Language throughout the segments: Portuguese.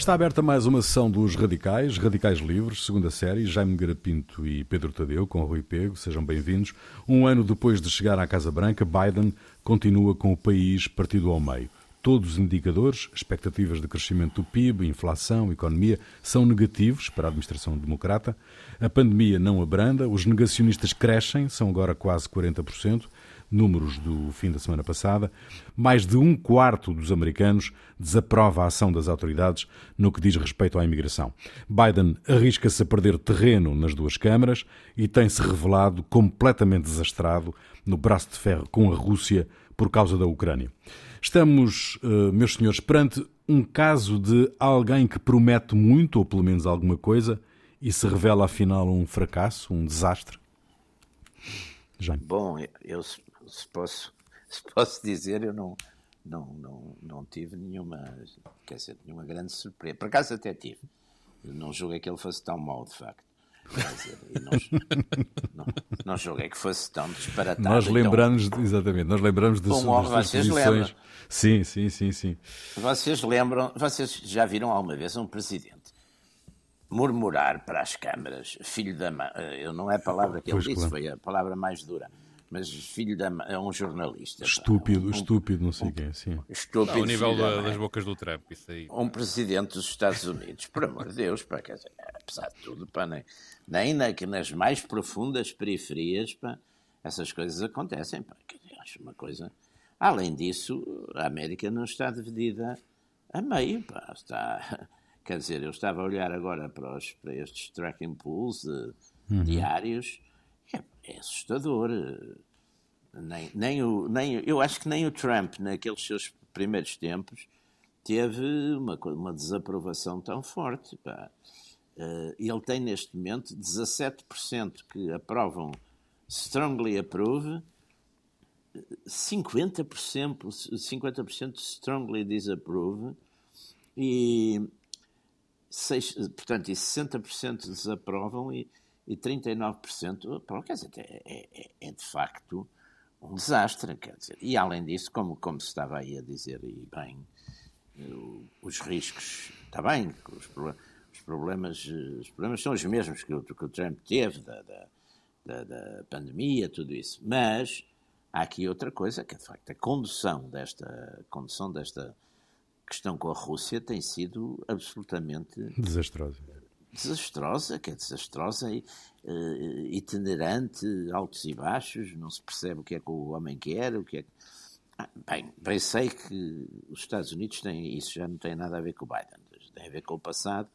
Está aberta mais uma sessão dos Radicais, Radicais Livres, segunda série, Jaime Garapinto e Pedro Tadeu, com Rui Pego, sejam bem-vindos. Um ano depois de chegar à Casa Branca, Biden continua com o país partido ao meio. Todos os indicadores, expectativas de crescimento do PIB, inflação, economia, são negativos para a administração democrata. A pandemia não abranda, os negacionistas crescem, são agora quase 40%, números do fim da semana passada. Mais de um quarto dos americanos desaprova a ação das autoridades no que diz respeito à imigração. Biden arrisca-se a perder terreno nas duas câmaras e tem-se revelado completamente desastrado no braço de ferro com a Rússia por causa da Ucrânia. Estamos, eh, meus senhores, perante um caso de alguém que promete muito, ou pelo menos alguma coisa, e se revela afinal um fracasso, um desastre? Jaime. Bom, eu se posso, se posso dizer, eu não, não, não, não tive nenhuma, quer dizer, nenhuma grande surpresa. Por acaso até tive. Não julguei que ele fosse tão mau, de facto. Dizer, não, não, não julguei que fosse tão disparatado. Nós lembramos, tão... exatamente, nós lembramos de, Bom, das vocês lembram. Sim, sim, sim, sim. Vocês lembram, vocês já viram alguma vez um presidente murmurar para as câmaras, filho da mãe, eu não é a palavra que ele pois disse, claro. foi a palavra mais dura, mas filho da é um jornalista. Estúpido, um, estúpido, não sei um, quem, sim. Estúpido. Não, ao nível da, das bocas do Trump, isso aí. Um presidente dos Estados Unidos, por amor de Deus, para, quer dizer, apesar de tudo, para, nem, nem na, nas mais profundas periferias, para, essas coisas acontecem. Para, dizer, acho uma coisa. Além disso, a América não está dividida a meio, pá, está. Quer dizer, eu estava a olhar agora para, os, para estes tracking pools uh, uhum. diários é, assustador. Nem, nem o, nem, eu acho que nem o Trump, naqueles seus primeiros tempos, teve uma, uma desaprovação tão forte. Pá. Uh, ele tem neste momento 17% que aprovam strongly approve, 50%, 50 strongly disapprove e, portanto, e 60% desaprovam e, e 39%, pronto, quer dizer, é, é, é, é, de facto um desastre, quer dizer. E além disso, como, como se estava aí a dizer, e bem, os riscos, está bem, os, os, problemas, os problemas são os mesmos que o, que o Trump teve, da, da, da, pandemia, tudo isso, mas há aqui outra coisa, que é de facto a condução desta, condução desta questão com a Rússia tem sido absolutamente desastrosa desastrosa, que é desastrosa e uh, itinerante, altos e baixos, não se percebe o que é que o homem quer, o que é que... Ah, bem, bem sei que os Estados Unidos têm, isso já não tem nada a ver com o Biden, tem a ver com o passado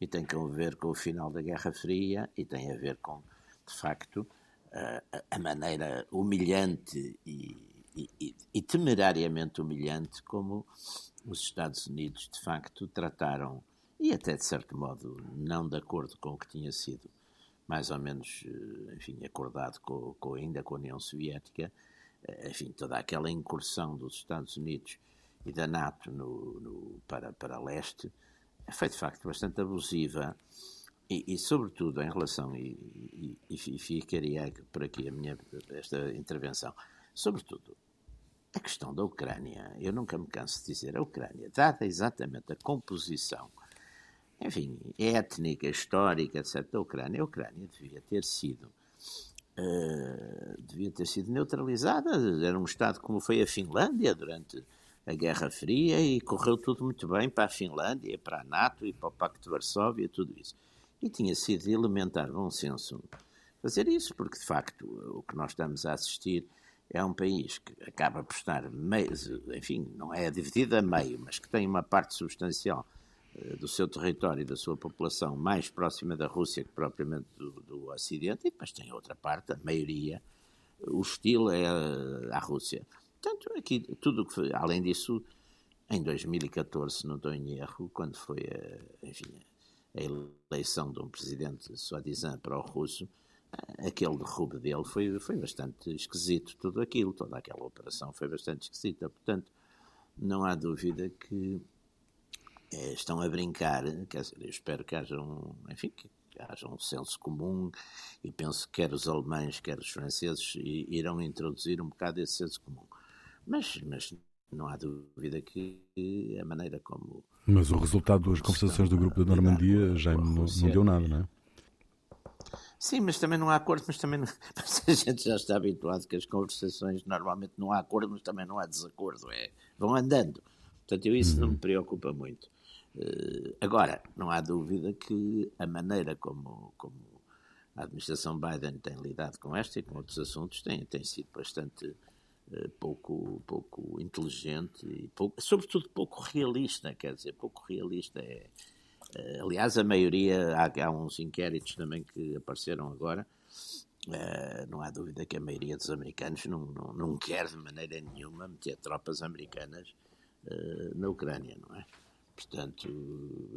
e tem a ver com o final da Guerra Fria e tem a ver com, de facto, uh, a maneira humilhante e, e, e temerariamente humilhante como os Estados Unidos, de facto, trataram e até de certo modo não de acordo com o que tinha sido mais ou menos, eh, enfim, acordado com, com ainda com a União Soviética, eh, enfim, toda aquela incursão dos Estados Unidos e da NATO no, no, para, para leste foi de facto bastante abusiva. E, e sobretudo em relação, e, e, e ficaria por aqui a minha, esta intervenção, sobretudo a questão da Ucrânia, eu nunca me canso de dizer, a Ucrânia, dada exatamente a composição enfim, étnica, histórica, etc., da Ucrânia. A Ucrânia devia ter sido uh, devia ter sido neutralizada. Era um Estado como foi a Finlândia durante a Guerra Fria e correu tudo muito bem para a Finlândia, para a NATO e para o Pacto de Varsóvia, tudo isso. E tinha sido elementar bom senso fazer isso, porque de facto o que nós estamos a assistir é um país que acaba por estar, meio, enfim, não é dividido a meio, mas que tem uma parte substancial do seu território e da sua população mais próxima da Rússia que propriamente do, do Ocidente, e depois tem outra parte, a maioria, hostil é à Rússia. Portanto, aqui tudo que foi, além disso, em 2014, se não estou em erro, quando foi a, enfim, a eleição de um presidente suadizan para o russo, eh, aquele derrube dele foi, foi bastante esquisito, tudo aquilo, toda aquela operação foi bastante esquisita. Portanto, não há dúvida que é, estão a brincar, dizer, eu espero que haja um, enfim, que haja um senso comum e penso que quer os alemães, quer os franceses irão introduzir um bocado esse senso comum. Mas, mas não há dúvida que a maneira como. Mas o resultado das conversações do grupo da Normandia já não, não deu nada, não é? Sim, mas também não há acordo, mas também não... mas a gente já está habituado que as conversações normalmente não há acordo, mas também não há desacordo, é, vão andando. Portanto, eu, isso uhum. não me preocupa muito. Uh, agora, não há dúvida que a maneira como, como a administração Biden tem lidado com esta e com outros assuntos tem, tem sido bastante uh, pouco, pouco inteligente e, pouco, sobretudo, pouco realista. Quer dizer, pouco realista é Uh, aliás, a maioria, há, há, uns inquéritos também que apareceram agora, não há dúvida que a maioria dos americanos não, não, não quer de maneira nenhuma meter tropas americanas na Ucrânia, não é? Portanto,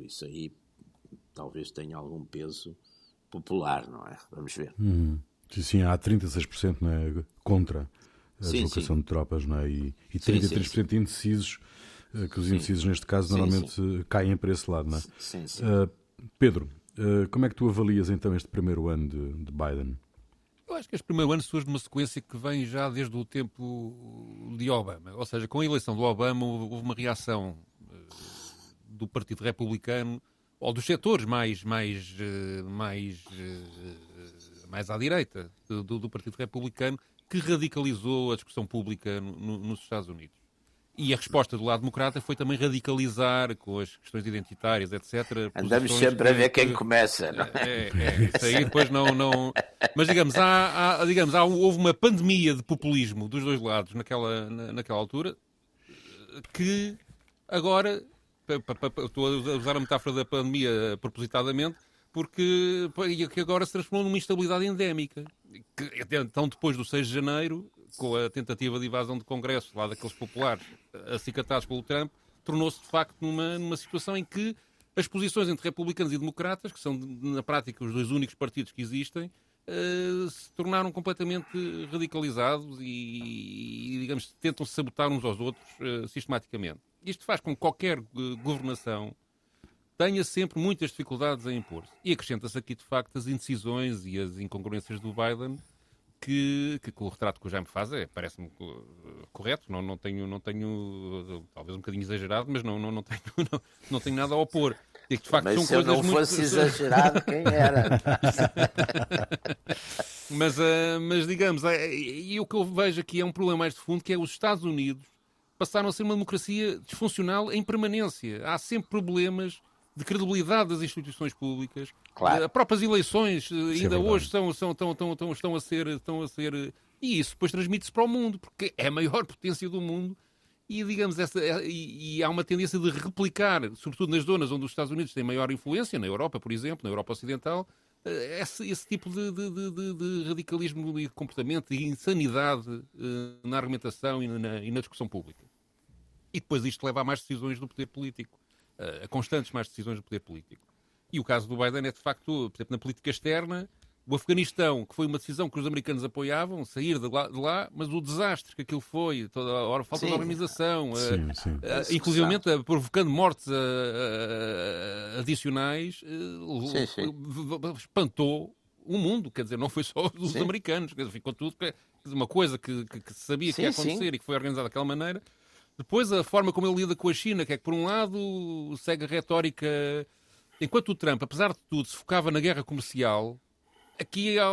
isso aí talvez tenha algum peso popular, não é? Vamos ver. Uhum. Sim, há 36% não é, contra a sim, deslocação sim. de tropas não é? e, e 33% sim, sim. indecisos eh, que os indecisos neste caso sim, normalmente sim. caem para esse lado, não é? Sim, sim. Uh, Pedro, uh, como é que tu avalias então este primeiro ano de, de, Biden? Eu acho que este primeiro ano surge de uma sequência que vem já desde o tempo de Obama. Ou seja, com a eleição do Obama houve uma reação do Partido Republicano ou dos setores mais, mais, mais, mais à direita do, do Partido Republicano que radicalizou a discussão pública no, nos Estados Unidos. E a resposta do lado democrata foi também radicalizar com as questões identitárias, etc. Andamos sempre a ver quem começa. Não é? É, é, isso aí depois não. não... Mas digamos, há, há, digamos há, houve uma pandemia de populismo dos dois lados naquela, naquela altura que agora. Estou a usar a metáfora da pandemia propositadamente, porque que agora se transformou numa instabilidade endémica. Que, então, depois do 6 de janeiro, com a tentativa de invasão de Congresso lá daqueles populares acicatados pelo Trump, tornou-se de facto numa, numa situação em que as posições entre republicanos e democratas, que são na prática os dois únicos partidos que existem, uh, se tornaram completamente radicalizados e, e digamos, tentam sabotar uns aos outros uh, sistematicamente. Isto faz com que qualquer uh, governação tenha sempre muitas dificuldades a impor-se. E acrescenta-se aqui, de facto, as indecisões e as incongruências do Biden, que, que, que, o retrato que o Jaime faz é, parece-me correto, não, não, tenho, não tenho, talvez um bocadinho exagerado, mas não, não, não, tenho, não, não tenho nada a opor. E que, de facto, mas são se coisas eu não muito... fosse exagerado, quem era? mas, mas, digamos, e o que eu vejo aqui é um problema mais de fundo, que é os Estados Unidos passaram a ser uma democracia disfuncional em permanência. Há sempre problemas de credibilidade das instituições públicas. Claro. As próprias eleições eh, é ainda é hoje são, são, estão, estão, estão, a ser, estão a ser. E isso depois transmite-se para o mundo, porque é a maior potência do mundo. E, digamos, essa, eh, e, e, há uma tendência de replicar, sobretudo nas zonas onde os Estados Unidos têm maior influência, na Europa, por exemplo, na Europa Ocidental, eh, esse, esse tipo de, de, de, de, radicalismo e de comportamento e insanidade uh, na argumentação e na, e na discussão pública. E depois isto leva a mais decisões do poder político a constantes mais decisões do poder político. E o caso do Biden é, de facto, por exemplo, na política externa, o Afeganistão, que foi uma decisão que os americanos apoiavam, sair de lá, de lá mas o desastre que aquilo foi, toda a hora, falta sim. de organização, sim, sim. Uh, inclusivamente uh, provocando mortes uh, adicionais, espantou o mundo, quer dizer, não foi só os americanos, quer dizer, ficou tudo, uma coisa que, que, que se sabia que ia acontecer e que foi organizada daquela maneira, depois, a forma como ele lida com a China, que é que, por um lado, segue a retórica. Enquanto o Trump, apesar de tudo, se focava na guerra comercial, aqui há,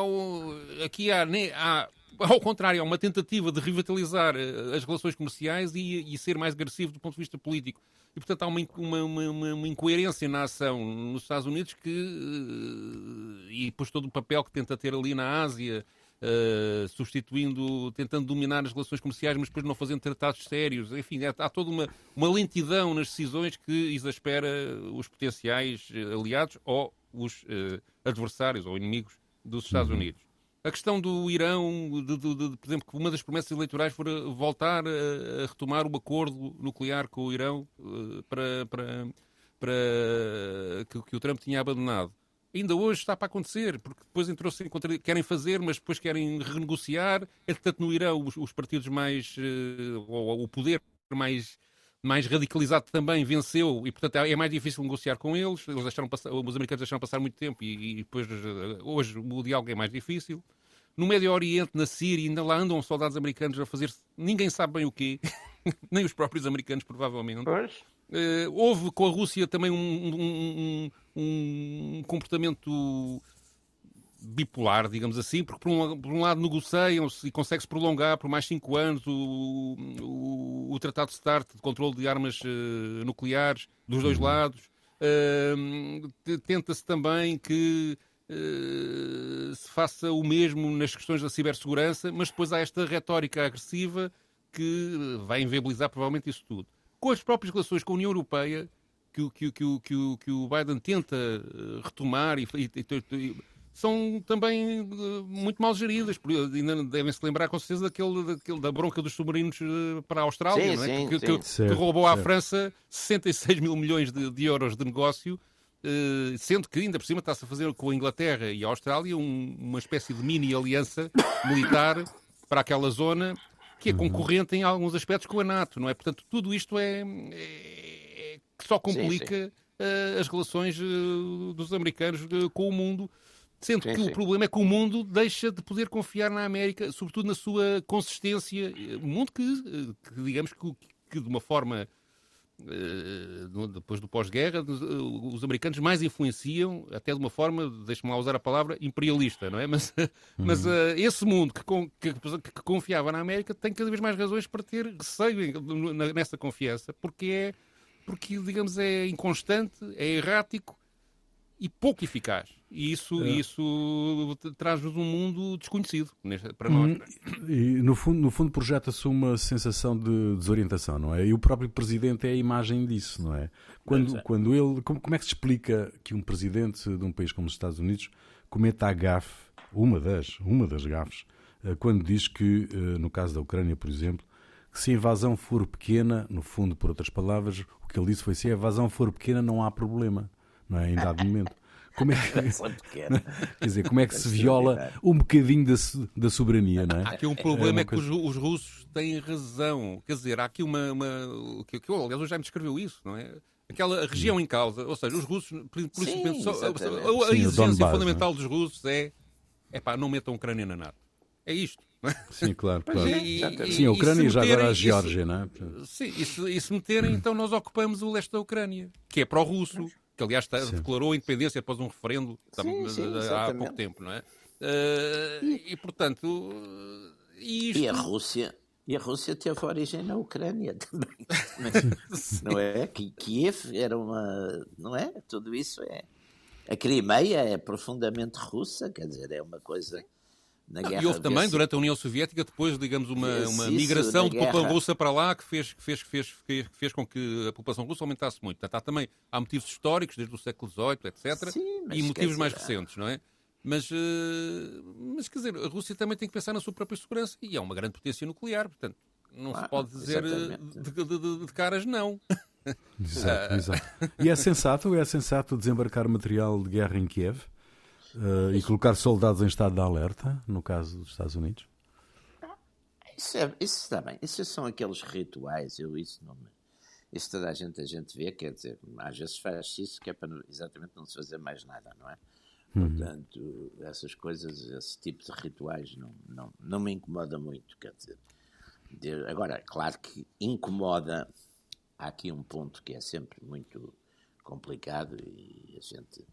aqui há, há ao contrário, há uma tentativa de revitalizar eh, as relações comerciais e, e, ser mais agressivo do ponto de vista político. E, portanto, há uma, uma, uma, uma incoerência na ação nos Estados Unidos que, eh, e depois todo o papel que tenta ter ali na Ásia, uh, substituindo, tentando dominar as relações comerciais, mas depois não fazendo tratados sérios. Enfim, há, há toda uma, uma lentidão nas decisões que exaspera os potenciais eh, aliados ou os uh, adversários ou inimigos dos Estados uhum. Unidos. A questão do Irão, de, de, de, por exemplo, que uma das promessas eleitorais foi voltar a, a retomar o acordo nuclear com o Irão uh, para, para, para que, que, o Trump tinha abandonado ainda hoje está para acontecer, porque depois entrou-se em contra... querem fazer, mas depois querem renegociar. Entretanto, no Irão, os, os partidos mais. Uh, ou, o poder mais, mais radicalizado também venceu e, portanto, é, é mais difícil negociar com eles. eles deixaram passar, os americanos deixaram passar muito tempo e, e depois, uh, hoje, o diálogo é mais difícil. No Médio Oriente, na Síria, ainda lá andam soldados americanos a fazer ninguém sabe bem o quê. nem os próprios americanos, provavelmente. Pois. Uh, houve com a Rússia também um, um, um, comportamento bipolar, digamos assim, porque por um, por um lado negociam-se e consegue-se prolongar por mais cinco anos o, o, o Tratado de START de controle de armas uh, nucleares dos dois uhum. lados. Uh, Tenta-se também que uh, se faça o mesmo nas questões da cibersegurança, mas depois há esta retórica agressiva que vai inviabilizar provavelmente isso tudo. Com as próprias relações com a União Europeia, que, que, que, que, que o Biden tenta retomar e, e, e são também uh, muito mal geridas. Ainda devem-se lembrar com certeza daquele, daquele, da bronca dos submarinos uh, para a Austrália, sim, não é? sim, que, que, que, certo, que, roubou certo. à França 66 mil milhões de, de euros de negócio, uh, sendo que ainda por cima está-se a fazer com a Inglaterra e a Austrália um, uma espécie de mini aliança militar para aquela zona que é concorrente em alguns aspectos com a NATO, não é? Portanto, tudo isto é, é que só complica sim, sim. as relações dos americanos com o mundo Sendo sim, que sim. o problema é que o mundo deixa de poder confiar na América, sobretudo na sua consistência. Um mundo que, eh, que digamos que, que, de uma forma, eh, depois do pós-guerra, os americanos mais influenciam, até de uma forma, deixe-me lá usar a palavra, imperialista, não é? Mas, uhum. mas uh, esse mundo que, que, que, confiava na América tem cada vez mais razões para ter receio nessa confiança, porque é, porque, digamos, é inconstante, é errático e pouco eficaz. E isso, é. isso traz-nos um mundo desconhecido para nós. Hum, e no fundo, no fundo projeta-se uma sensação de desorientação, não é? E o próprio presidente é a imagem disso, não é? Quando, é. quando ele. Como, como é que se explica que um presidente de um país como os Estados Unidos cometa a gafe, uma das, uma das gafes, eh, quando diz que, eh, no caso da Ucrânia, por exemplo, que se a invasão for pequena, no fundo, por outras palavras, o que ele disse foi se a invasão for pequena não há problema, não é? Em dado momento. Como é que, quer dizer, como é que se viola um bocadinho da, da soberania, não é? Há aqui um problema, é, é que coisa... os, os, russos têm razão. Quer dizer, há aqui uma... uma que, que, aliás, já me descreveu isso, não é? Aquela região em causa, ou seja, os russos, por, por Sim, isso, só, a, a exigência é? fundamental dos russos é, é pá, não metam a Ucrânia na NATO. É isto. É? Sim, claro, claro. E, e, Sim, a Ucrânia e já agora a Geórgia, não é? Sim, e se, e se meterem, então nós ocupamos o leste da Ucrânia, que é pró-russo que aliás está, declarou a independência após um referendo sim, sim, há pouco tempo, não é? Uh, e, e, portanto. E, isto... e, a Rússia. E a Rússia teve origem na Ucrânia também. não é? Kiev era uma. Não é? Tudo isso é. A Crimeia é profundamente russa, quer dizer, é uma coisa na guerra. E houve também, durante a União Soviética, depois, digamos, uma, uma migração de população russa para lá que fez, que, fez, que, fez, que fez com que a população russa aumentasse muito. Portanto, há também há motivos históricos, desde o século XVIII, etc. Sim, e motivos mais recentes, não é? Mas, uh, mas, quer dizer, a Rússia também tem que pensar na sua própria segurança e é uma grande potência nuclear, portanto, não ah, se pode dizer eh, de, de, de, de, caras não. Exato, exato. E é sensato, é sensato desembarcar material de guerra em Kiev? Uh, e colocar soldados em estado de alerta, no caso dos Estados Unidos? Isso, é, isso está bem. Isso são aqueles rituais. Eu isso não. Isso toda a gente, a gente vê, quer dizer, às vezes faz isso que é para exatamente não se fazer mais nada, não é? Uhum. Portanto, essas coisas, esse tipo de rituais não, não, não me incomoda muito, quer dizer. De, agora, claro que incomoda, há aqui um ponto que é sempre muito complicado e a gente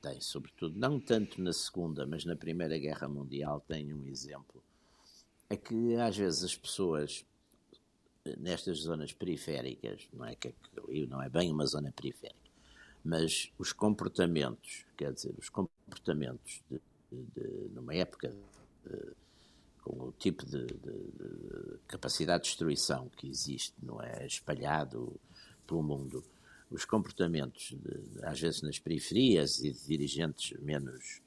tem, sobretudo, não tanto na Segunda, mas na Primeira Guerra Mundial, tem um exemplo. É que às vezes as pessoas nestas zonas periféricas, não é que não é bem uma zona periférica, mas os comportamentos, quer dizer, os comportamentos de, de, numa época de, com o tipo de, capacidade de destruição que existe, não é espalhado pelo mundo, os comportamentos, de, às vezes nas periferias e de dirigentes menos,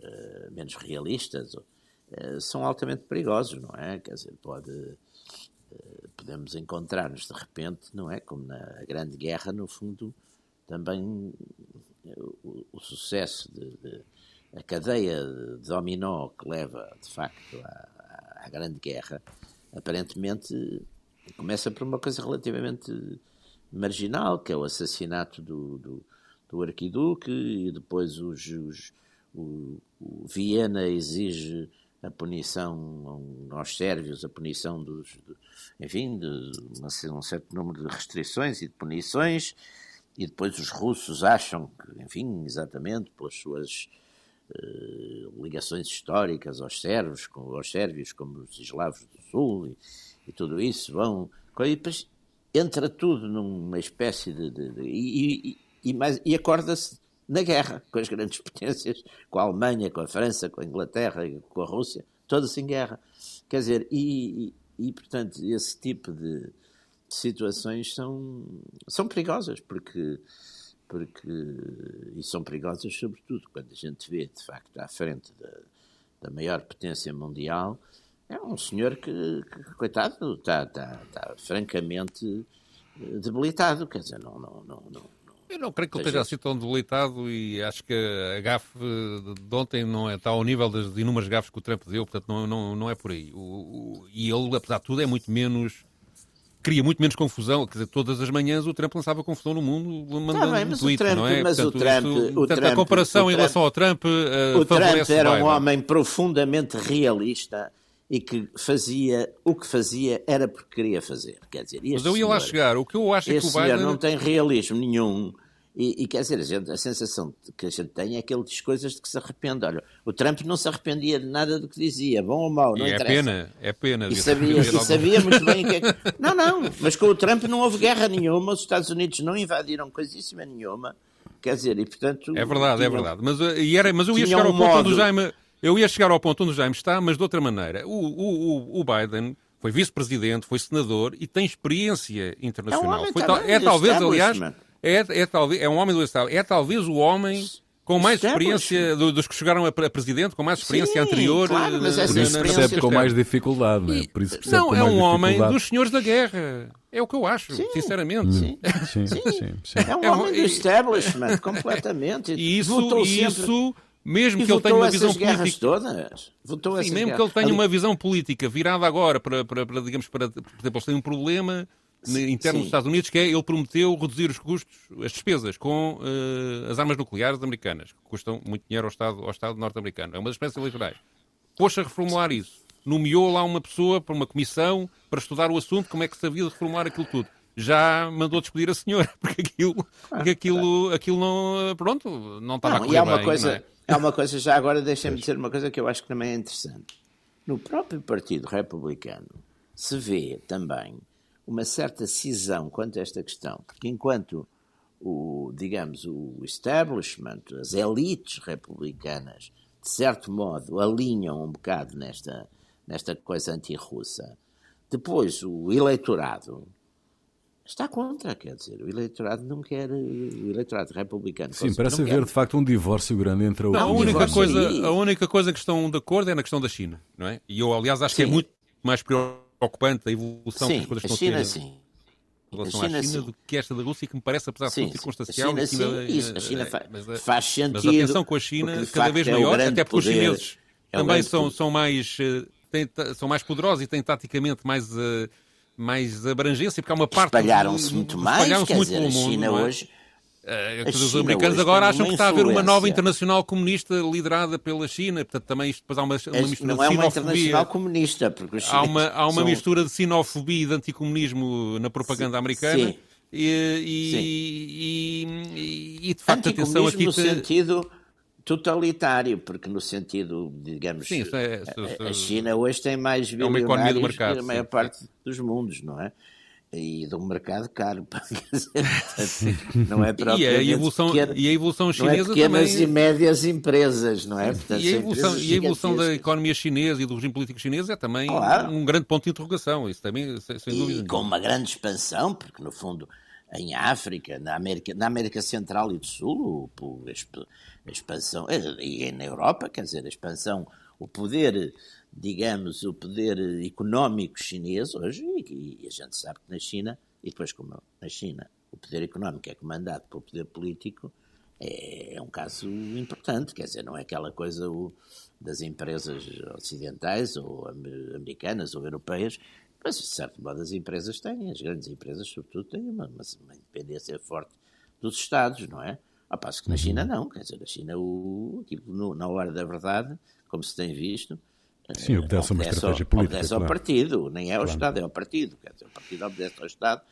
uh, menos realistas, uh, são altamente perigosos, não é? Quer dizer, pode, uh, podemos encontrar-nos de repente, não é? Como na Grande Guerra, no fundo, também o, o sucesso de, de, a cadeia de dominó que leva, de facto, à, à Grande Guerra, aparentemente começa por uma coisa relativamente marginal, que é o assassinato do, do, do arquiduque, e depois os, os, o, o Viena exige a punição aos sérvios, a punição dos, enfim, de um certo número de restrições e de punições, e depois os russos acham que, enfim, exatamente pelas suas uh, ligações históricas aos sérvios, como, aos sérvios, como os eslavos do Sul, e, e tudo isso, vão. E depois entra tudo numa espécie de. de, de e, e, e, e acorda-se na guerra com as grandes potências, com a Alemanha, com a França, com a Inglaterra, com a Rússia, todas em guerra. Quer dizer, e, e, e portanto, esse tipo de situações são, são perigosas, porque, porque. E são perigosas, sobretudo, quando a gente vê, de facto, à frente da, da maior potência mundial, é um senhor que, que coitado, está, está, está francamente debilitado, quer dizer, não, não, não, não eu não creio que ele esteja assim tão debilitado e acho que a gafe de ontem não é, está ao nível das inúmeras gafes que o Trump deu, portanto não, não, não é por aí. O, o, e ele, apesar de tudo, é muito menos cria muito menos confusão. Quer dizer, todas as manhãs o Trump lançava confusão no mundo mandando tá bem, um tweet, Trump, não é? Mas portanto, o Trump, isso, o portanto, Trump, a comparação Trump, em relação ao Trump uh, O Trump era um homem profundamente realista e que fazia o que fazia era porque queria fazer. Quer dizer, mas eu ia lá chegar. O que eu acho é que o Biden... não tem realismo nenhum e, e, quer dizer, a, gente, a, sensação que a gente tem é que ele diz coisas de que se arrepende. Olha, o Trump não se arrependia de nada do que dizia, bom ou mau, não e é interessa. É pena, é pena. E sabia, e sabia muito bem o que é que... Não, não, mas com o Trump não houve guerra nenhuma, os Estados Unidos não invadiram coisíssima nenhuma, quer dizer, e portanto... É verdade, tinham, é verdade. Mas, eh, e era, mas eu ia chegar um ao ponto modo... onde o Jaime... Eu ia chegar ao ponto onde o Jaime está, mas de outra maneira. O, o, o Biden foi vice-presidente, foi senador e tem experiência internacional. É, um foi, é talvez, aliás, é, é, talvez, é um homem do Estado. É talvez o homem com mais experiência dos que chegaram a presidente, com mais experiência Sim, anterior. Claro, mas essa por isso percebe com mais dificuldade, não é? Por isso não, é um homem dos senhores da guerra. É o que eu acho, sim, sinceramente. Sim, sim, sim, sim, É um homem do establishment, completamente. E isso, e isso mesmo e que ele tenha uma visão política. Todas. Votou sim, mesmo guerras. que ele tenha uma visão política virada agora para, para, para digamos, para, por exemplo, ele tem um problema interno dos Estados Unidos, que é ele prometeu reduzir os custos, as despesas com uh, as armas nucleares americanas, que custam muito dinheiro ao Estado, ao Estado norte-americano. É uma das espécies eleitorais. Pôs a reformular isso. Nomeou lá uma pessoa para uma comissão para estudar o assunto, como é que se havia de reformular aquilo tudo. Já mandou despedir a senhora, porque aquilo, porque aquilo, aquilo não, pronto, não estava não, a correr e há uma bem, coisa, é? é uma coisa, já agora deixem-me dizer uma coisa que eu acho que também é interessante. No próprio Partido Republicano se vê também uma certa cisão quanto a esta questão, porque enquanto o, digamos, o establishment, as elites republicanas, de certo modo, alinham um bocado nesta, nesta coisa anti-russa, depois o eleitorado está contra, quer dizer, o eleitorado não quer, o eleitorado republicano. Sim, parece haver quer... de facto um divórcio grande entre o. Não, a única coisa, a única coisa que estão de acordo é na questão da China, não é? E eu, aliás, acho Sim. que é muito mais preocupante a evolução sim, que as coisas estão a ter. Sim em relação China, à China sim. do que esta da Rússia, que me parece, apesar de tudo, circunstancial. A China, sim, isso. A China eh, fa faz sentido. Mas a tensão com a China cada vez é maior, até porque poder, os chineses é também são, são, mais, eh, têm, são mais poderosos e têm taticamente mais, uh, mais abrangência, porque há uma parte. Espalharam-se muito mais, espalharam quer muito dizer, a China mundo, é? hoje Uh, os americanos agora acham que está a haver uma nova internacional comunista liderada pela China, portanto também isto depois há uma, uma mistura não é uma internacional comunista, porque há uma, há uma são... mistura de sinofobia e de anticomunismo na propaganda sim, americana. Sim. E, e, e, e, de facto atenção aqui no sentido totalitário, porque no sentido, digamos, sim, é, a, a China hoje tem mais bilionários é que a maior parte dos mundos, não é? e de um mercado caro. não é e, a evolução, pequena, e a evolução chinesa não é pequenas também... e médias empresas, não é? Portanto, e a evolução, e a evolução da economia chinesa e do regime político chinês é também claro. um grande ponto de interrogação. Isso também, sem, dúvida. E com uma grande expansão, porque no fundo em África, na América, na América Central e do Sul, a expansão, e na Europa, quer dizer, a expansão, o poder digamos, o poder económico chinês hoje, e, e, a gente sabe que na China, e depois como na China o poder económico é comandado pelo poder político, é, é um caso importante, quer dizer, não é aquela coisa o, das empresas ocidentais ou americanas ou europeias, mas de certo modo as empresas têm, as grandes empresas sobretudo têm uma, uma, uma independência forte dos Estados, não é? Ao passo que na China não, quer dizer, na China, o, tipo, no, na hora da verdade, como se tem visto, Sim, obedece a uma estratégia política. Obedece ao partido, nem é ao claro. Estado, é ao partido. Quer dizer, o partido obedece ao Estado,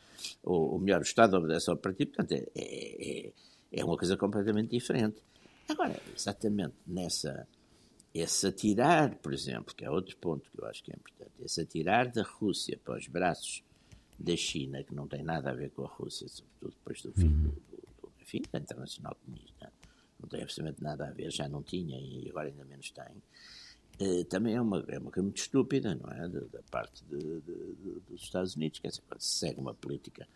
ou, ou melhor, o Estado obedece ao partido, portanto, é, é, é uma coisa completamente diferente. Agora, exatamente nessa. Esse atirar, por exemplo, que é outro ponto que eu acho que é importante, esse atirar da Rússia para os braços da China, que não tem nada a ver com a Rússia, sobretudo depois do fim uhum. do, da Internacional Comunista, não tem absolutamente nada a ver, já não tinha e agora ainda menos tem eh, também é uma, é uma coisa muito estúpida, não é? Da, da parte de, de, dos Estados Unidos. Quer dizer, quando se segue uma política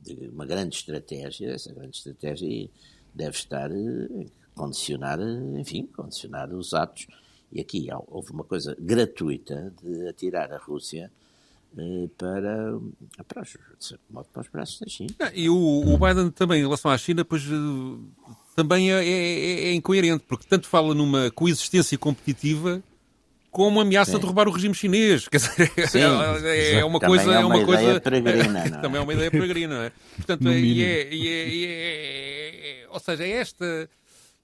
de uma grande estratégia, essa grande estratégia deve estar eh, condicionar, enfim, condicionar os atos. E aqui houve uma coisa gratuita de atirar a Rússia eh, para, para, os, para os braços da China. Ah, e o, o, Biden também, em relação à China, pois também é, é, é, incoerente, porque tanto fala numa coexistência competitiva como ameaça Sim. de roubar o regime chinês. Quer dizer, é, é, uma coisa. É uma, é uma coisa peregrina, é? também é uma ideia peregrina, não é? Portanto, e é, e é, ou seja, é esta,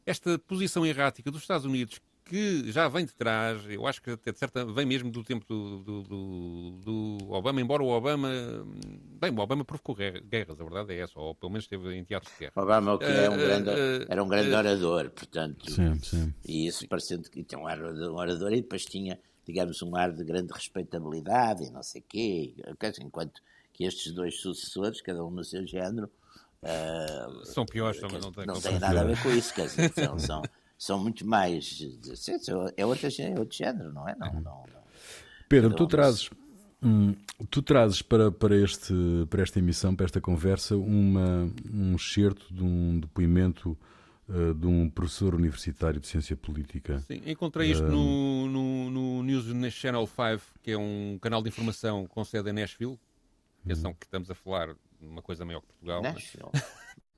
esta posição errática dos Estados Unidos que já vem de trás, eu acho que até de certa vem mesmo do tempo do, do, do, do, Obama, embora o Obama. Bem, o Obama provocou guerras, a verdade é essa, ou pelo menos esteve em teatros de guerra. Obama que é um uh, grande, uh, era um grande uh, orador, portanto. Sim, sim. E isso parecendo que tinha um ar de um orador e depois tinha, digamos, um ar de grande respeitabilidade e não sei o quê, enquanto que estes dois sucessores, cada um no seu género. são piores, também não tem Não tem nada a ver com isso, quer dizer, são, são são muito mais. É outro, é outro género, não é? Não, não, não. Pedro, então, tu trazes. Hum, tu trazes para, para, este, para esta emissão, para esta conversa, uma, um excerto de um depoimento uh, de um professor universitário de ciência política. Sim, encontrei isto uh, no, no, no, News Channel 5, que é um canal de informação com sede em Nashville. Atenção uhum. que estamos a falar de uma coisa maior que Portugal. Nashville.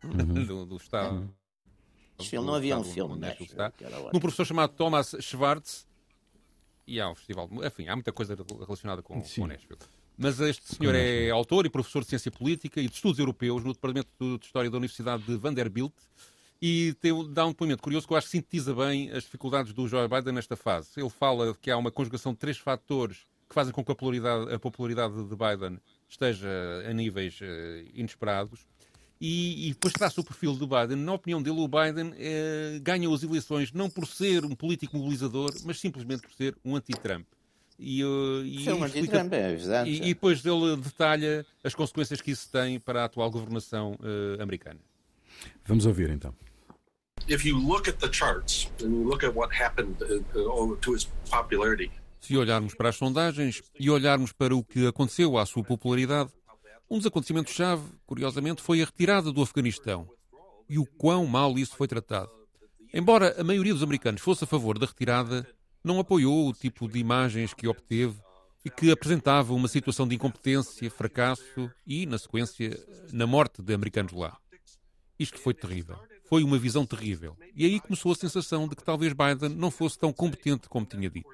Mas, do, do Estado. Uhum. Filme, não havia um filme, né? Num professor chamado Thomas Schwartz, e há um festival, enfim, há muita coisa relacionada com, Sim. com Nashville. Mas este senhor é autor e professor de Ciência Política e de Estudos Europeus no Departamento de História da Universidade de Vanderbilt e tem, dá um depoimento curioso que eu acho que sintetiza bem as dificuldades do Joe Biden nesta fase. Ele fala que há uma conjugação de três fatores que fazem com que a popularidade, a popularidade de Biden esteja a níveis uh, inesperados e, e, depois traça o perfil do Biden. Na opinião dele, o Biden eh, ganha as eleições não por ser um político mobilizador, mas simplesmente por ser um anti-Trump. E, uh, e, um explica, é e, e, depois ele detalha as consequências que isso tem para a atual governação uh, americana. Vamos ouvir então. If you look at the charts and you look at what happened uh, to his popularity. Se olharmos para as sondagens e olharmos para o que aconteceu à sua popularidade, um dos acontecimentos-chave, curiosamente, foi a retirada do Afeganistão e o quão mal isso foi tratado. Embora a maioria dos americanos fosse a favor da retirada, não apoiou o tipo de imagens que obteve e que apresentava uma situação de incompetência, fracasso e, na sequência, na morte de americanos lá. Isto foi terrível. Foi uma visão terrível. E aí começou a sensação de que talvez Biden não fosse tão competente como tinha dito.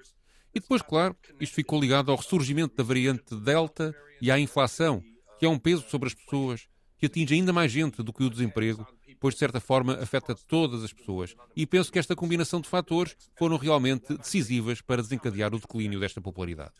E depois, claro, isto ficou ligado ao ressurgimento da variante Delta e à inflação, que é um peso sobre as pessoas, que atinge ainda mais gente do que o desemprego, pois de certa forma afeta todas as pessoas. E penso que esta combinação de fatores foram realmente decisivas para desencadear o declínio desta popularidade.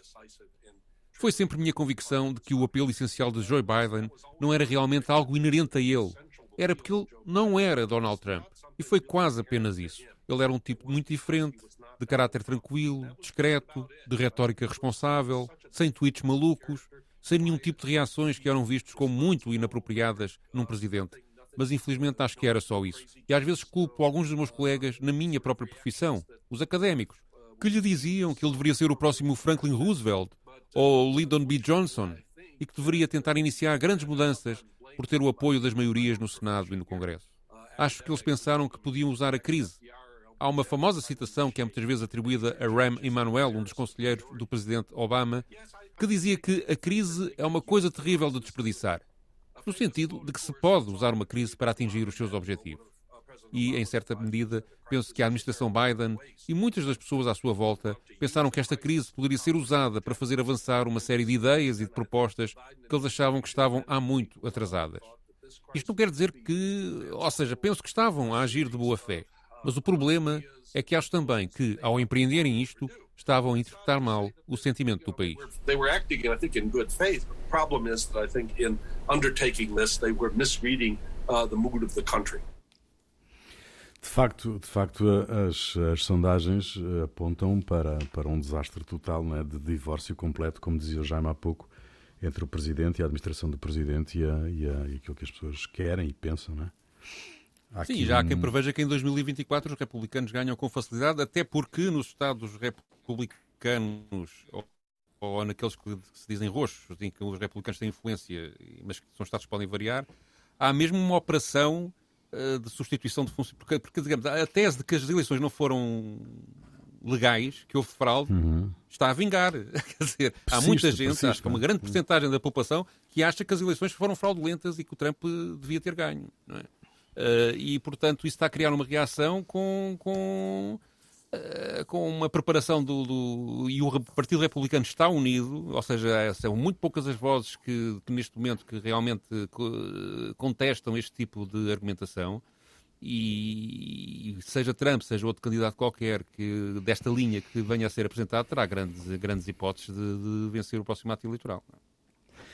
Foi sempre minha convicção de que o apelo essencial de Joe Biden não era realmente algo inerente a ele. Era porque ele não era Donald Trump. E foi quase apenas isso. Ele era um tipo muito diferente, de caráter tranquilo, discreto, de retórica responsável, sem tweets malucos, sem nenhum tipo de reações que eram vistos como muito inapropriadas num presidente. Mas infelizmente acho que era só isso. E às vezes culpo alguns dos meus colegas na minha própria profissão, os académicos, que lhe diziam que ele deveria ser o próximo Franklin Roosevelt ou Lyndon B. Johnson e que deveria tentar iniciar grandes mudanças por ter o apoio das maiorias no Senado e no Congresso. Acho que eles pensaram que podiam usar a crise. Há uma famosa citação que é muitas vezes atribuída a Rahm Emanuel, um dos conselheiros do presidente Obama, que dizia que a crise é uma coisa terrível de desperdiçar, no sentido de que se pode usar uma crise para atingir os seus objetivos. E, em certa medida, penso que a administração Biden e muitas das pessoas à sua volta pensaram que esta crise poderia ser usada para fazer avançar uma série de ideias e de propostas que eles achavam que estavam há muito atrasadas. Isto não quer dizer que, ou seja, penso que estavam a agir de boa fé, mas o problema é que acho também que, ao empreenderem isto, estavam a interpretar mal o sentimento do país. They were acting, I think, in good faith. The problem is that I think in undertaking this, they were misreading uh, the mood of the country. De facto, de facto as, as sondagens eh, apontam para, para um desastre total né, de divórcio completo, como dizia o Jaime há pouco, entre o Presidente e a administração do Presidente e, a, e, a, e aquilo que as pessoas querem e pensam. Né? Há Sim, já há quem preveja que em 2024 os republicanos ganham com facilidade, até porque nos Estados republicanos, ou, ou naqueles que se dizem roxos, em que os republicanos têm influência, mas que são Estados que podem variar, há mesmo uma operação uh, de substituição de funções. Porque, porque, digamos, a tese de que as eleições não foram legais, que houve fraude, uhum. está a vingar. Quer dizer, persiste, há muita gente, persiste, acho que uma grande porcentagem da população, que acha que as eleições foram fraudulentas e que o Trump devia ter ganho. Não é? Uh, e, portanto, isso está a criar uma reação com, com eh, com uma preparação do, do, e o Partido Republicano está unido, ou seja, são muito poucas as vozes que, que neste momento que realmente contestam este tipo de argumentação e seja Trump, seja outro candidato qualquer que desta linha que venha a ser apresentado, terá grandes, grandes hipóteses de, de vencer o próximo ato eleitoral.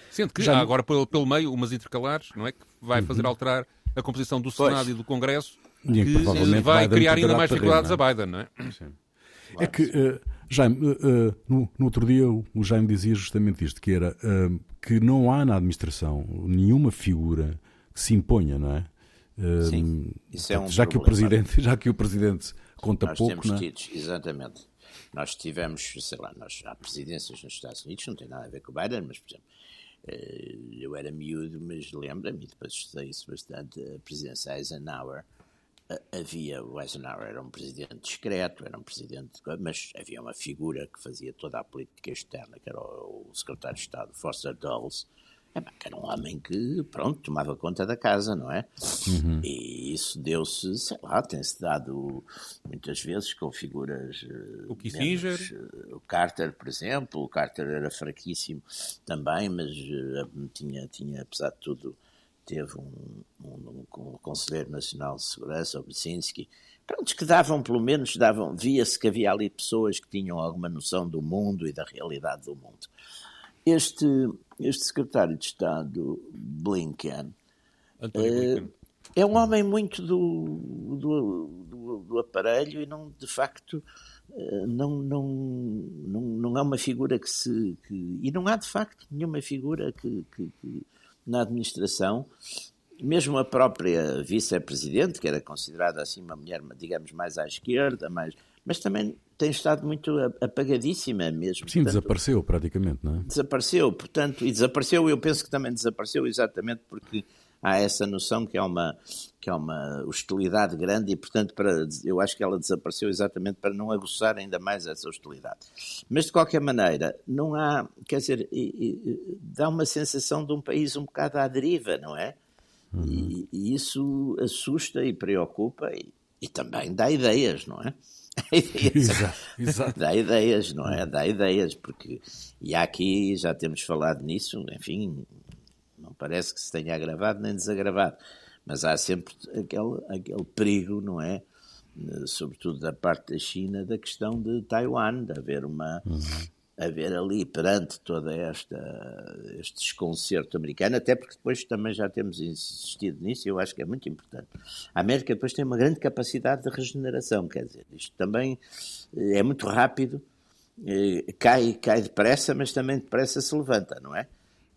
Sendo que Já... há agora pelo, pelo meio umas intercalares, não é? Que vai fazer uhum. alterar a composição do Senado pois. e do Congresso e que vai Biden criar ainda mais dificuldades a Biden, não é? Sim. É que, uh, Jaime, uh, uh, no, no, outro dia o, o Jaime dizia justamente isto, que era que não há na administração nenhuma figura que se imponha, não é? Sim, isso é um já que o presidente, já que o presidente conta nós pouco, temos não é? tidos, exatamente. Nós tivemos, sei lá, nós, há presidências nos Estados Unidos, não tem nada a ver com o Biden, mas, por exemplo, eu era miúdo, mas lembra-me, depois estudei isso bastante, a presidência Eisenhower, havia, o Eisenhower era um presidente discreto, era um presidente, mas havia uma figura que fazia toda a política externa, que era o, secretário de Estado, Foster Dulles, que era um homem que, pronto, tomava conta da casa, não é? Uhum. E isso deu-se, sei lá, tem-se dado muitas vezes com figuras. Eh, o Kissinger? Menos, eh, o Carter, por exemplo. O Carter era fraquíssimo também, mas uh, tinha, tinha, apesar de tudo, teve um, um, um, um Conselheiro Nacional de Segurança, o Brzezinski, pronto, que davam, pelo menos, davam, via-se que havia ali pessoas que tinham alguma noção do mundo e da realidade do mundo. Este, este secretário de Estado, Blinken, é, é um homem muito do, do, do, do, aparelho e não, de facto, eh, não, não, não, não é uma figura que se... Que, e não há, de facto, nenhuma figura que, que, que na administração, mesmo a própria vice-presidente, que era considerada assim uma mulher, digamos, mais à esquerda, mais, mas também tem estado muito apagadíssima mesmo. Sim, portanto, desapareceu praticamente, não é? Desapareceu, portanto, e desapareceu, eu penso que também desapareceu exatamente porque há essa noção que é uma que é uma hostilidade grande e portanto para eu acho que ela desapareceu exatamente para não aguçar ainda mais essa hostilidade mas de qualquer maneira não há quer dizer dá uma sensação de um país um bocado à deriva não é uhum. e, e, isso assusta e preocupa e, e também dá ideias não é exato, exato. Dá ideias, não é? Dá ideias, porque. E aqui já temos falado nisso, enfim, não parece que se tenha agravado nem desagravado, mas há sempre aquele, aquele perigo, não é? Sobretudo da parte da China, da questão de Taiwan, de haver uma. Haver ali perante toda esta este desconcerto americano, até porque depois também já temos insistido nisso, e eu acho que é muito importante. A América depois tem uma grande capacidade de regeneração, quer dizer, isto também eh, é muito rápido, eh, cai, cai depressa, mas também depressa se levanta, não é?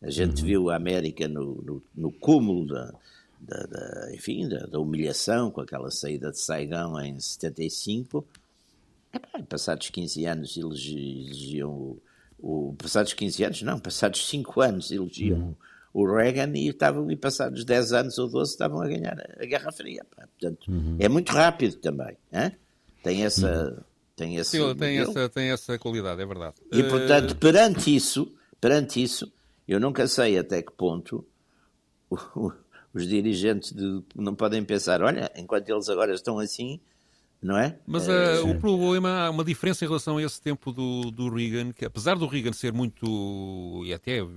A gente uhum. viu a América no, no, no cúmulo da, da, da enfim, da, da, humilhação com aquela saída de Saigão em 75. Epá, passados 15 anos elegiam o, o, Passados 15 anos, não, passados 5 anos elegiam uhum. o Reagan e, estavam, e passados 10 anos ou 12 estavam a ganhar a, a Guerra Fria. Portanto, uhum. é muito rápido também. Hein? Tem essa. Uhum. Tem, esse Sim, tem, essa, tem essa qualidade, é verdade. E, portanto, perante isso, perante isso, eu nunca sei até que ponto os dirigentes de, não podem pensar, olha, enquanto eles agora estão assim, não é? Mas uh, o problema, há uma diferença em relação a esse tempo do, do Reagan, que apesar do Reagan ser muito, e até uh,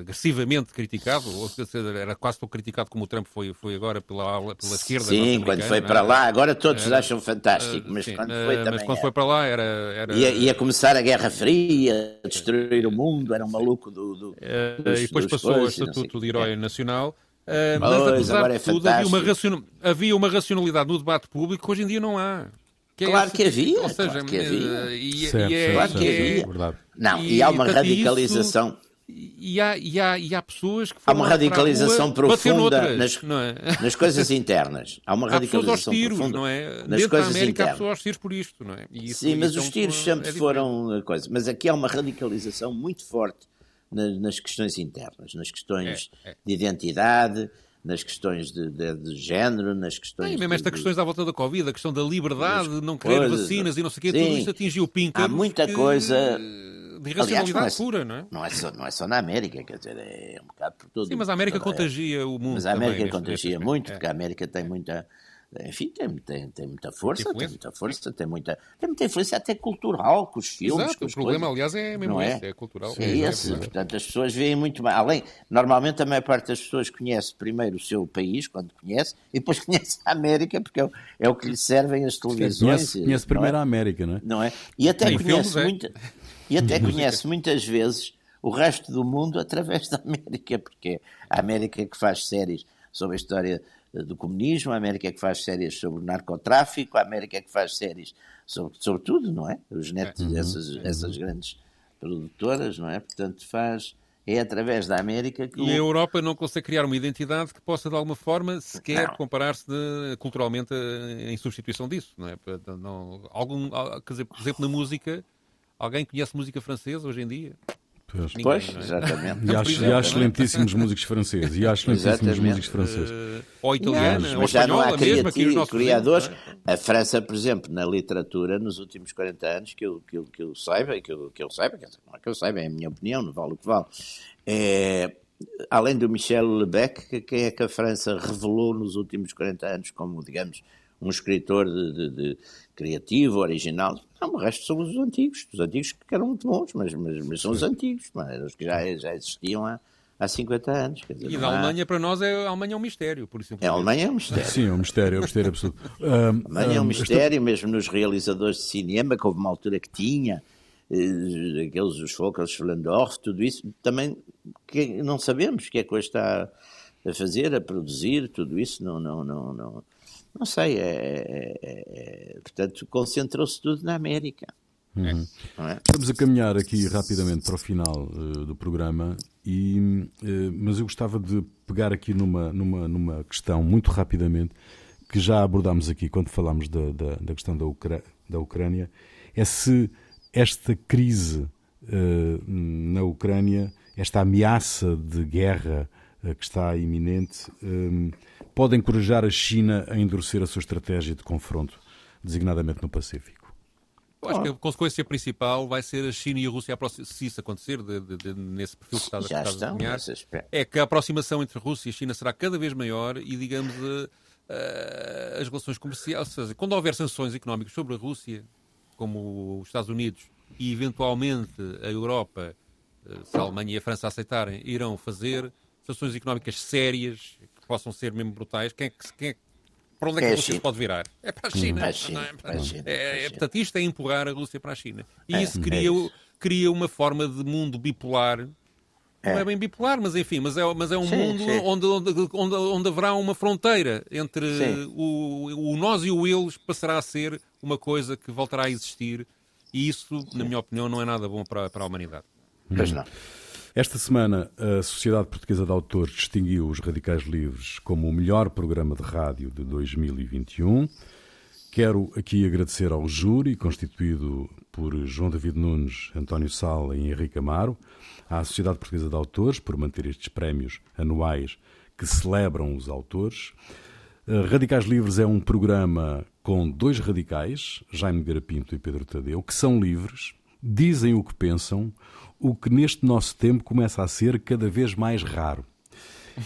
agressivamente criticado, ou seja, era quase tão criticado como o Trump foi, foi agora pela, pela esquerda. Sim, quando foi para lá, agora todos era, acham fantástico, mas sim, quando foi também Mas quando foi para lá era... era... Ia, ia, começar a Guerra Fria, a destruir o mundo, era um maluco do... do dos, e depois passou ao Estatuto de Herói Nacional Uh, mas apesar é de tudo, havia uma, racion... havia uma, racionalidade no debate público que hoje em dia não há. Que é claro esse... que havia. Ou seja, claro que havia. E, certo, e é, claro que havia. É... Não, e, e, há uma radicalização. Isso... E há, e, há, e há pessoas que Há uma radicalização profunda nas, é? nas coisas internas. Há uma radicalização há tiros, profunda não é? nas Dentro coisas da América internas. há pessoas aos tiros por isto, não é? Isso, Sim, mas os tiros sempre é foram coisa. Mas aqui há uma radicalização muito forte nas, nas questões internas, nas questões é, é. de identidade, nas questões de, de, de género, nas questões. Sim, mesmo estas questões à volta da Covid, a questão da liberdade, de não querer coisas, vacinas e não sei o quê, sim, tudo isto atingiu o pinco. Há muita que, coisa. De irracionalidade Aliás, não é, pura, não é? Não é, só, não é só na América, quer dizer, é um bocado por todo Sim, mas a América contagia o mundo. Mas a América também, contagia muito, é. porque a América tem muita enfim, tem, tem, tem muita força, tem muita força, tem muita, tem muita influência até cultural, com os filmes. Exato, com o problema, coisas, aliás, é mesmo não esse, é, é cultural. É, é esse, portanto, as pessoas veem muito bem. Além, normalmente a maior parte das pessoas conhece primeiro o seu país, quando conhece, e depois conhece a América, porque é o, é o que lhe servem as televisões. Conhece, conhece primeiro é? a América, não é? Não é? E até Tem conhece, filmes, muita, e até conhece muitas vezes o resto do mundo através da América, porque é a América que faz séries sobre a história do comunismo, a América é que faz séries sobre o narcotráfico, a América é que faz séries sobre, sobre tudo, não é? Os netos, uhum. essas, essas grandes produtoras, não é? Portanto, faz. É através da América que. E a Europa não consegue criar uma identidade que possa, de alguma forma, sequer comparar-se culturalmente em substituição disso, não é? Não, algum, quer dizer, por exemplo, na música, alguém conhece música francesa hoje em dia? Pois, Ninguém, pois é? exatamente. E há, e há excelentíssimos músicos franceses. E há excelentíssimos músicos franceses. Uh, ou italiana, mas, ou já não há criativos, criadores. É? A França, por exemplo, na literatura, nos últimos 40 anos, que eu, que eu, que eu saiba, que eu, que eu saiba, não é que eu saiba, é a minha opinião, não vale o que vale, é, além do Michel Lebec, quem é que a França revelou nos últimos 40 anos como, digamos, um escritor de, de, de criativo, original. Não, o resto são os antigos, os antigos que eram muito bons, mas, mas, mas são os antigos, mas os que já, já existiam há, há 50 anos. Dizer, e da Alemanha, há... para nós, é, a Alemanha é um mistério, por isso. A Alemanha é um mistério. Sim, é um mistério, é um mistério absoluto. Um, a Alemanha é um mistério, esta... mesmo nos realizadores de cinema, que houve uma altura que tinha, eh, aqueles, os Volker Schwellendorf, tudo isso, também que não sabemos o que é que hoje está a fazer, a produzir, tudo isso, não, não, não, não não sei, é, é, é, é portanto, concentrou-se tudo na América. Uhum. É? Estamos a caminhar aqui rapidamente para o final uh, do programa, e, uh, mas eu gostava de pegar aqui numa, numa, numa questão muito rapidamente que já abordámos aqui quando falámos da, da, da questão da, Ucra da Ucrânia, é se esta crise uh, na Ucrânia, esta ameaça de guerra que está iminente, pode encorajar a China a endurecer a sua estratégia de confronto, designadamente no Pacífico? Eu acho que a consequência principal vai ser a China e a Rússia, se isso acontecer, de, de, de, nesse perfil que estás, a desenhar, é que a aproximação entre a Rússia e a China será cada vez maior e, digamos, uh, uh, as relações comerciais, ou seja, quando houver sanções económicas sobre a Rússia, como os Estados Unidos e, eventualmente, a Europa, uh, se a Alemanha e a França aceitarem, irão fazer sanções económicas sérias, possam ser mesmo brutais, quem é que, quem é, para onde é que é a Rússia pode virar? É para a China. Para a China, é? Para a China, é, é, portanto, isto é empurrar a Rússia para a China. E é, isso cria, cria uma forma de mundo bipolar. Não é bem bipolar, mas enfim, mas é, mas é um sim, mundo sim. Onde, onde, onde, onde haverá uma fronteira entre o, o nós e o eles passará a ser uma coisa que voltará a existir e isso, na minha opinião, não é nada bom para, para a humanidade. Pois não. Esta semana, a Sociedade Portuguesa de Autores distinguiu os Radicais Livres como o melhor programa de rádio de 2021. Quero aqui agradecer ao júri, constituído por João David Nunes, António Sala e Henrique Amaro, à Sociedade Portuguesa de Autores por manter estes prémios anuais que celebram os autores. Radicais Livres é um programa com dois radicais, Jaime Garapinto e Pedro Tadeu, que são livres, dizem o que pensam, o que neste nosso tempo começa a ser cada vez mais raro.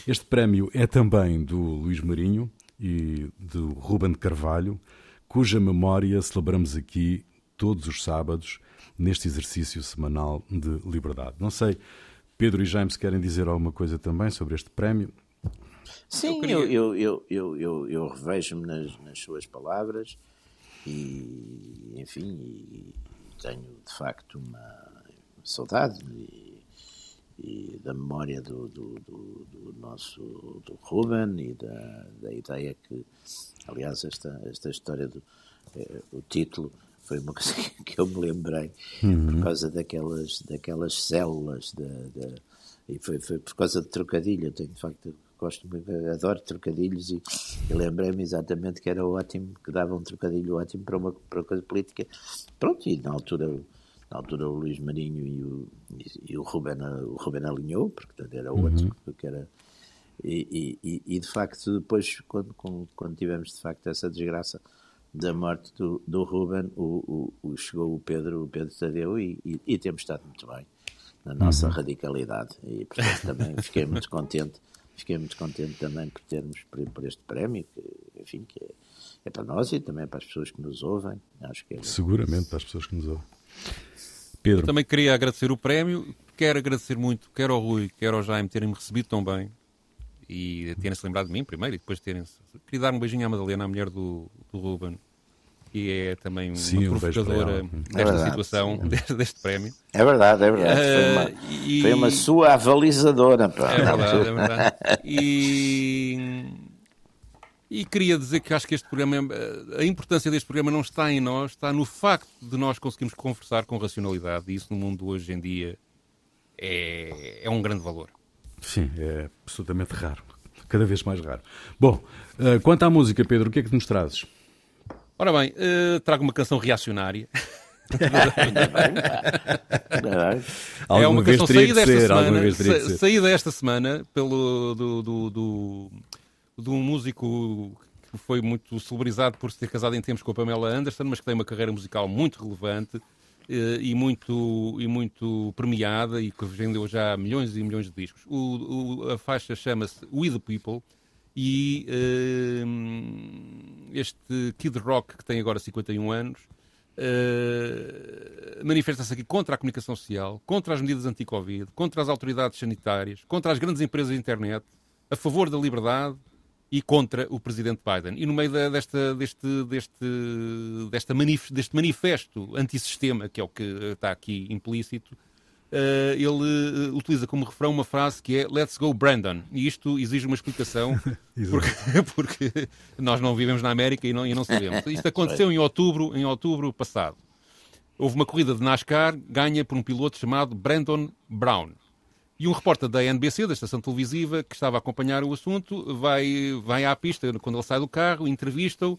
Este prémio é também do Luís Marinho e do Ruben de Carvalho, cuja memória celebramos aqui todos os sábados neste exercício semanal de liberdade. Não sei, Pedro e Jaime, se querem dizer alguma coisa também sobre este prémio. Sim, eu, eu, eu, eu, eu, eu revejo-me nas, nas suas palavras e, enfim, e tenho de facto uma saudade e, e da memória do, do, do, do, nosso do Ruben e da, da ideia que, aliás, esta, esta história do eh, o título foi uma coisa que eu me lembrei uhum. por causa daquelas, daquelas células de, de, e foi, foi por causa de trocadilho. Eu tenho de facto gosto adoro trocadilhos e, e lembrei-me exatamente que era ótimo, que dava um trocadilho ótimo para uma, para uma coisa política. Pronto, e na altura, na altura o Luís Marinho e o, e, o, Ruben, o Ruben alinhou, porque era outro, uhum. porque era. E, e, e, de facto, depois, quando, quando, quando tivemos de facto essa desgraça da morte do, do Ruben, o, o, o, chegou o Pedro, o Pedro Tadeu e, e, e temos estado muito bem na nossa uhum. radicalidade e portanto também fiquei muito contente fiquei muito contente também por termos por, por este prémio que enfim que é, é, para nós e também para as pessoas que nos ouvem acho que é seguramente para as pessoas que nos ouvem Pedro Eu também queria agradecer o prémio quero agradecer muito quer ao Rui quer ao Jaime terem-me recebido tão bem e terem-se lembrado de mim primeiro e depois terem-se queria dar um beijinho à Madalena a mulher do, do Ruben que é também Sim, uma provocadora um desta é situação, deste, deste, prémio. É verdade, é verdade. Uh, foi, uma, e... foi, uma, sua avalizadora. Pá. É verdade, é verdade. E, e queria dizer que acho que este programa, a importância deste programa não está em nós, está no facto de nós conseguirmos conversar com racionalidade. E isso no mundo hoje em dia é, é um grande valor. Sim, é absolutamente raro. Cada vez mais raro. Bom, uh, quanto à música, Pedro, o que é que nos trazes? Ora bem, uh, trago uma canção reacionária. é uma canção saída esta semana, sa saída esta semana pelo do, do, do, do, um músico que foi muito celebrizado por se ter casado em tempos com a Pamela Anderson, mas que tem uma carreira musical muito relevante eh, e muito, e muito premiada e que vendeu já milhões e milhões de discos. O, o, a faixa chama-se We the People e uh, este Kid Rock, que tem agora 51 anos, uh, manifesta-se aqui contra a comunicação social, contra as medidas anti-Covid, contra as autoridades sanitárias, contra as grandes empresas de internet, a favor da liberdade e contra o presidente Biden. E no meio da, desta, deste, deste, desta manif, deste manifesto antissistema, que é o que está aqui implícito, Uh, ele uh, utiliza como refrão uma frase que é Let's go Brandon. E isto exige uma explicação, porque, porque, nós não vivemos na América e não, e não sabemos. Isto aconteceu em outubro, em outubro passado. Houve uma corrida de NASCAR ganha por um piloto chamado Brandon Brown. E um repórter da NBC, da estação televisiva, que estava a acompanhar o assunto, vai, vai à pista quando ele sai do carro, entrevista-o,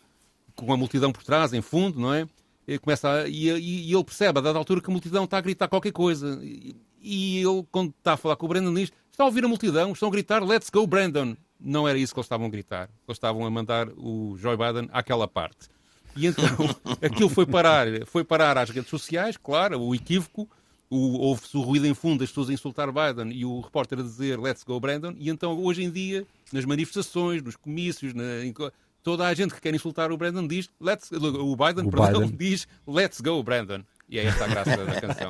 com a multidão por trás, em fundo, não é? E, começa a, e, e, ele percebe, a dada altura, que a multidão está a gritar qualquer coisa. E, e ele, quando está a falar com o Brandon, diz: Está a ouvir a multidão, estão a gritar, let's go, Brandon. Não era isso que eles estavam a gritar. Eles estavam a mandar o Joe Biden àquela parte. E então aquilo foi parar, foi parar às redes sociais, claro, o equívoco. Houve-se o ruído em fundo das pessoas a insultar Biden e o repórter a dizer Let's go, Brandon. E então, hoje em dia, nas manifestações, nos comícios, na, toda a gente que quer insultar o Brandon diz, let's, o Biden, o perdão, Biden. diz Let's go, Brandon. E é esta a graça da canção.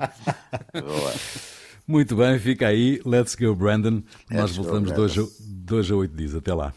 Muito bem, fica aí. Let's go, Brandon. Nós voltamos dois a oito dias. Até lá.